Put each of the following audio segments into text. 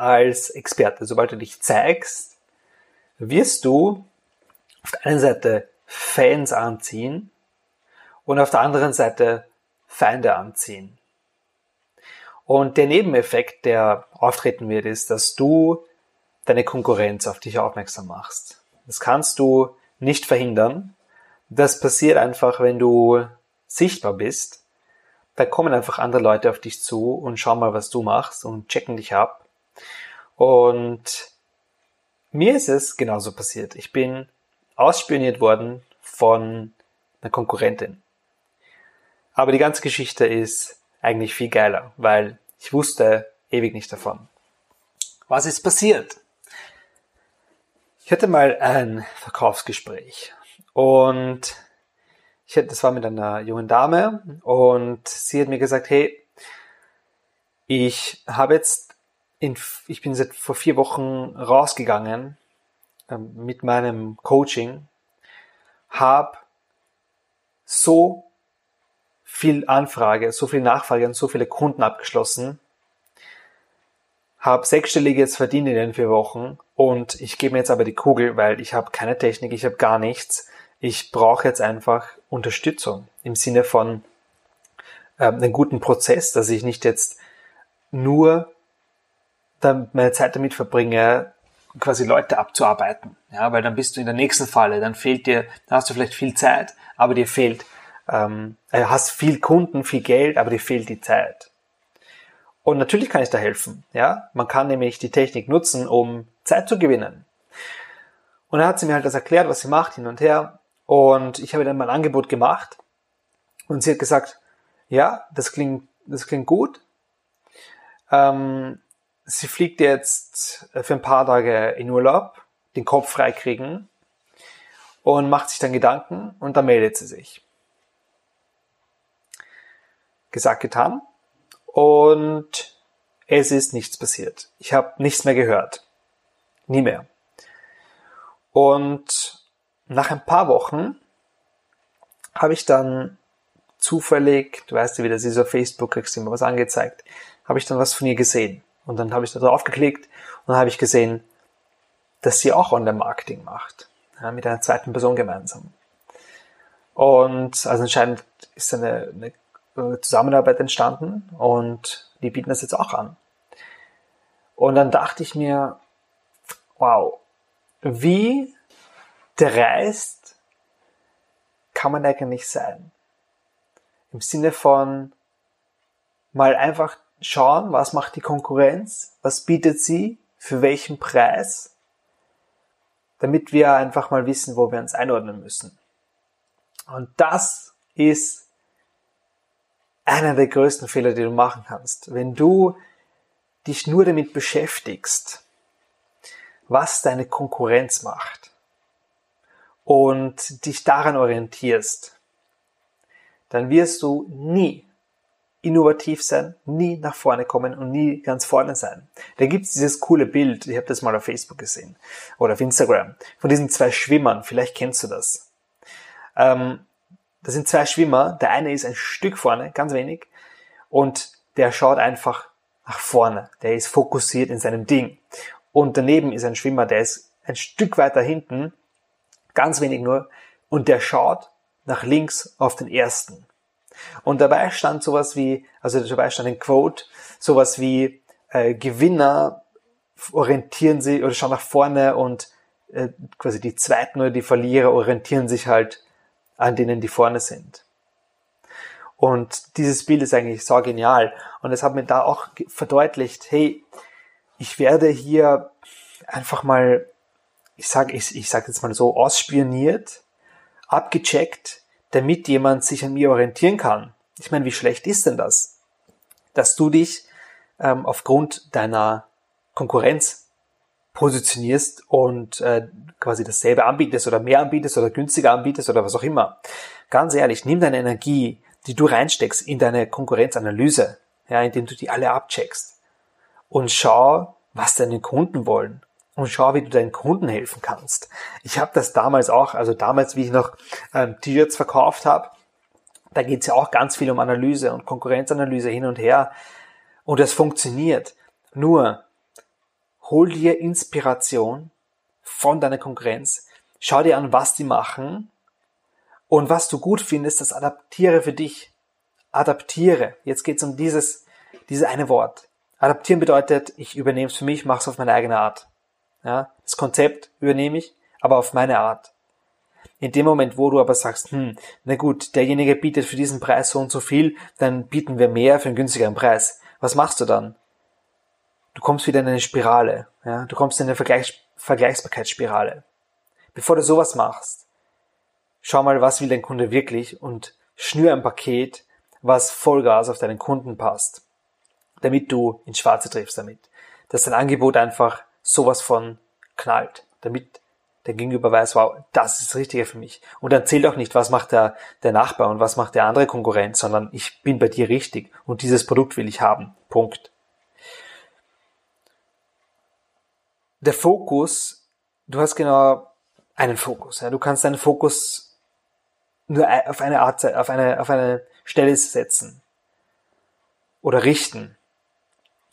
als Experte, sobald du dich zeigst, wirst du auf der einen Seite Fans anziehen und auf der anderen Seite Feinde anziehen. Und der Nebeneffekt, der auftreten wird, ist, dass du deine Konkurrenz auf dich aufmerksam machst. Das kannst du nicht verhindern. Das passiert einfach, wenn du sichtbar bist. Da kommen einfach andere Leute auf dich zu und schauen mal, was du machst und checken dich ab. Und mir ist es genauso passiert. Ich bin ausspioniert worden von einer Konkurrentin. Aber die ganze Geschichte ist eigentlich viel geiler, weil ich wusste ewig nicht davon. Was ist passiert? Ich hatte mal ein Verkaufsgespräch und ich hatte, das war mit einer jungen Dame und sie hat mir gesagt, hey, ich habe jetzt in, ich bin seit vor vier Wochen rausgegangen ähm, mit meinem Coaching, habe so viel Anfrage, so viel Nachfrage und so viele Kunden abgeschlossen, habe sechsstellige jetzt verdient in den vier Wochen und ich gebe mir jetzt aber die Kugel, weil ich habe keine Technik, ich habe gar nichts. Ich brauche jetzt einfach Unterstützung im Sinne von ähm, einen guten Prozess, dass ich nicht jetzt nur dann meine Zeit damit verbringe, quasi Leute abzuarbeiten. Ja, weil dann bist du in der nächsten Falle, dann fehlt dir, dann hast du vielleicht viel Zeit, aber dir fehlt, ähm, äh, hast viel Kunden, viel Geld, aber dir fehlt die Zeit. Und natürlich kann ich da helfen. Ja, man kann nämlich die Technik nutzen, um Zeit zu gewinnen. Und dann hat sie mir halt das erklärt, was sie macht, hin und her. Und ich habe dann mein Angebot gemacht. Und sie hat gesagt, ja, das klingt, das klingt gut. Ähm, sie fliegt jetzt für ein paar Tage in Urlaub, den Kopf freikriegen und macht sich dann Gedanken und dann meldet sie sich. Gesagt, getan. Und es ist nichts passiert. Ich habe nichts mehr gehört. Nie mehr. Und nach ein paar Wochen habe ich dann zufällig, du weißt ja, wie das ist auf Facebook, kriegst du immer was angezeigt, habe ich dann was von ihr gesehen. Und dann habe ich da drauf geklickt und habe ich gesehen, dass sie auch Online-Marketing macht. Ja, mit einer zweiten Person gemeinsam. Und also anscheinend ist eine, eine Zusammenarbeit entstanden und die bieten das jetzt auch an. Und dann dachte ich mir, wow, wie dreist kann man eigentlich sein? Im Sinne von mal einfach schauen, was macht die Konkurrenz, was bietet sie, für welchen Preis, damit wir einfach mal wissen, wo wir uns einordnen müssen. Und das ist einer der größten Fehler, die du machen kannst. Wenn du dich nur damit beschäftigst, was deine Konkurrenz macht und dich daran orientierst, dann wirst du nie innovativ sein, nie nach vorne kommen und nie ganz vorne sein. Da gibt's dieses coole Bild, ich habe das mal auf Facebook gesehen oder auf Instagram, von diesen zwei Schwimmern, vielleicht kennst du das. Ähm, das sind zwei Schwimmer. Der eine ist ein Stück vorne, ganz wenig, und der schaut einfach nach vorne. Der ist fokussiert in seinem Ding. Und daneben ist ein Schwimmer, der ist ein Stück weiter hinten, ganz wenig nur, und der schaut nach links auf den ersten. Und dabei stand sowas wie, also dabei stand ein Quote, sowas wie äh, Gewinner orientieren sich oder schauen nach vorne und äh, quasi die Zweiten oder die Verlierer orientieren sich halt an denen die vorne sind. Und dieses Bild ist eigentlich so genial. Und es hat mir da auch verdeutlicht, hey, ich werde hier einfach mal, ich sage ich, ich sag jetzt mal so, ausspioniert, abgecheckt, damit jemand sich an mir orientieren kann. Ich meine, wie schlecht ist denn das? Dass du dich ähm, aufgrund deiner Konkurrenz positionierst und äh, quasi dasselbe anbietest oder mehr anbietest oder günstiger anbietest oder was auch immer. Ganz ehrlich, nimm deine Energie, die du reinsteckst in deine Konkurrenzanalyse, ja, indem du die alle abcheckst und schau, was deine Kunden wollen und schau, wie du deinen Kunden helfen kannst. Ich habe das damals auch, also damals, wie ich noch ähm, T-Shirts verkauft habe, da geht's ja auch ganz viel um Analyse und Konkurrenzanalyse hin und her und das funktioniert. Nur hol dir Inspiration von deiner Konkurrenz, schau dir an, was die machen und was du gut findest, das adaptiere für dich. Adaptiere. Jetzt geht's um dieses, dieses eine Wort. Adaptieren bedeutet, ich übernehme es für mich, mache es auf meine eigene Art. Ja, das Konzept übernehme ich, aber auf meine Art. In dem Moment, wo du aber sagst, hm, na gut, derjenige bietet für diesen Preis so und so viel, dann bieten wir mehr für einen günstigeren Preis. Was machst du dann? Du kommst wieder in eine Spirale. Ja? Du kommst in eine Vergleichs Vergleichbarkeitsspirale. Bevor du sowas machst, schau mal, was will dein Kunde wirklich und schnür ein Paket, was Vollgas auf deinen Kunden passt, damit du ins Schwarze triffst damit. Dass dein Angebot einfach sowas von knallt, damit der Gegenüber weiß, wow, das ist das Richtige für mich. Und dann zählt auch nicht, was macht der, der Nachbar und was macht der andere Konkurrent, sondern ich bin bei dir richtig und dieses Produkt will ich haben. Punkt. Der Fokus, du hast genau einen Fokus. Ja. Du kannst deinen Fokus nur auf eine Art, auf eine, auf eine Stelle setzen oder richten.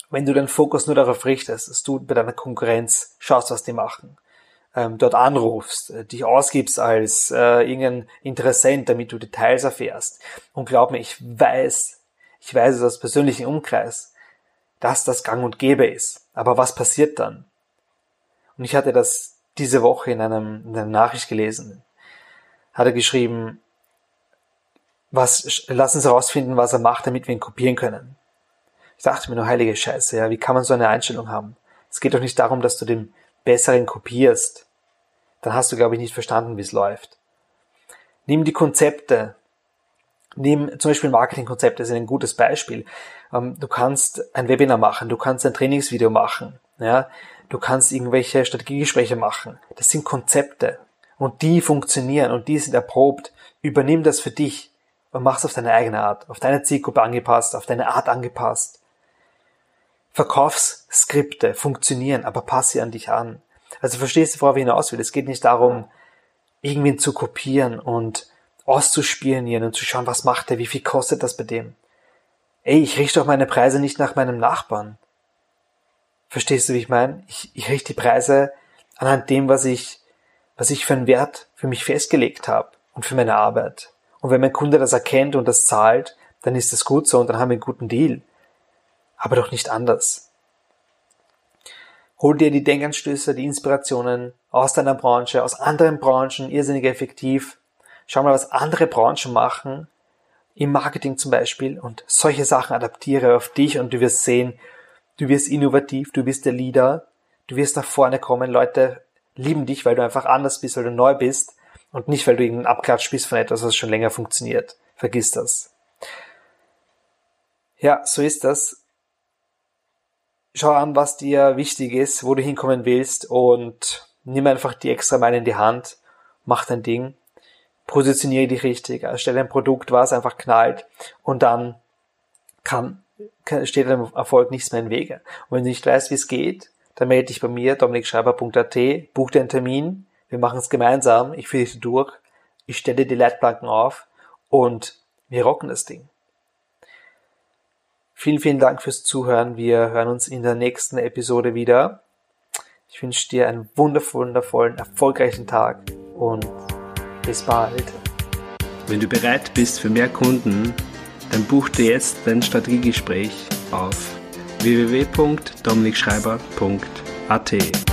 Wenn du deinen Fokus nur darauf richtest, dass du bei deiner Konkurrenz schaust, was die machen, ähm, dort anrufst, äh, dich ausgibst als äh, irgendein Interessent, damit du Details erfährst. Und glaub mir, ich weiß, ich weiß es aus persönlichem Umkreis, dass das gang und gäbe ist. Aber was passiert dann? Und ich hatte das diese Woche in, einem, in einer Nachricht gelesen. Hat er geschrieben, was, lass uns herausfinden, was er macht, damit wir ihn kopieren können. Ich dachte mir nur, heilige Scheiße, ja, wie kann man so eine Einstellung haben? Es geht doch nicht darum, dass du den Besseren kopierst dann hast du, glaube ich, nicht verstanden, wie es läuft. Nimm die Konzepte. Nimm zum Beispiel Marketingkonzepte, das ist ein gutes Beispiel. Ähm, du kannst ein Webinar machen, du kannst ein Trainingsvideo machen, ja, du kannst irgendwelche Strategiegespräche machen. Das sind Konzepte und die funktionieren und die sind erprobt. Übernimm das für dich und mach es auf deine eigene Art, auf deine Zielgruppe angepasst, auf deine Art angepasst. Verkaufsskripte funktionieren, aber pass sie an dich an. Also verstehst du, worauf ich hinaus will? Es geht nicht darum, irgendwen zu kopieren und auszuspionieren und zu schauen, was macht er, wie viel kostet das bei dem. Ey, ich richte doch meine Preise nicht nach meinem Nachbarn. Verstehst du, wie ich meine? Ich, ich richte die Preise anhand dem, was ich, was ich für einen Wert für mich festgelegt habe und für meine Arbeit. Und wenn mein Kunde das erkennt und das zahlt, dann ist das gut so und dann haben wir einen guten Deal. Aber doch nicht anders. Hol dir die Denkanstöße, die Inspirationen aus deiner Branche, aus anderen Branchen, irrsinnig effektiv. Schau mal, was andere Branchen machen, im Marketing zum Beispiel, und solche Sachen adaptiere auf dich und du wirst sehen, du wirst innovativ, du bist der Leader, du wirst nach vorne kommen, Leute lieben dich, weil du einfach anders bist, weil du neu bist und nicht, weil du irgendein Abklatsch bist von etwas, was schon länger funktioniert. Vergiss das. Ja, so ist das schau an, was dir wichtig ist, wo du hinkommen willst und nimm einfach die extra Meile in die Hand, mach dein Ding, positioniere dich richtig, erstelle ein Produkt, was einfach knallt und dann kann, steht deinem Erfolg nichts mehr im Wege. Und wenn du nicht weißt, wie es geht, dann melde dich bei mir, dominikschreiber.at, buch dir einen Termin, wir machen es gemeinsam, ich führe dich durch, ich stelle die Leitplanken auf und wir rocken das Ding. Vielen, vielen Dank fürs Zuhören. Wir hören uns in der nächsten Episode wieder. Ich wünsche dir einen wundervollen, erfolgreichen Tag und bis bald. Wenn du bereit bist für mehr Kunden, dann buch dir jetzt dein Strategiegespräch auf www.dominikschreiber.at.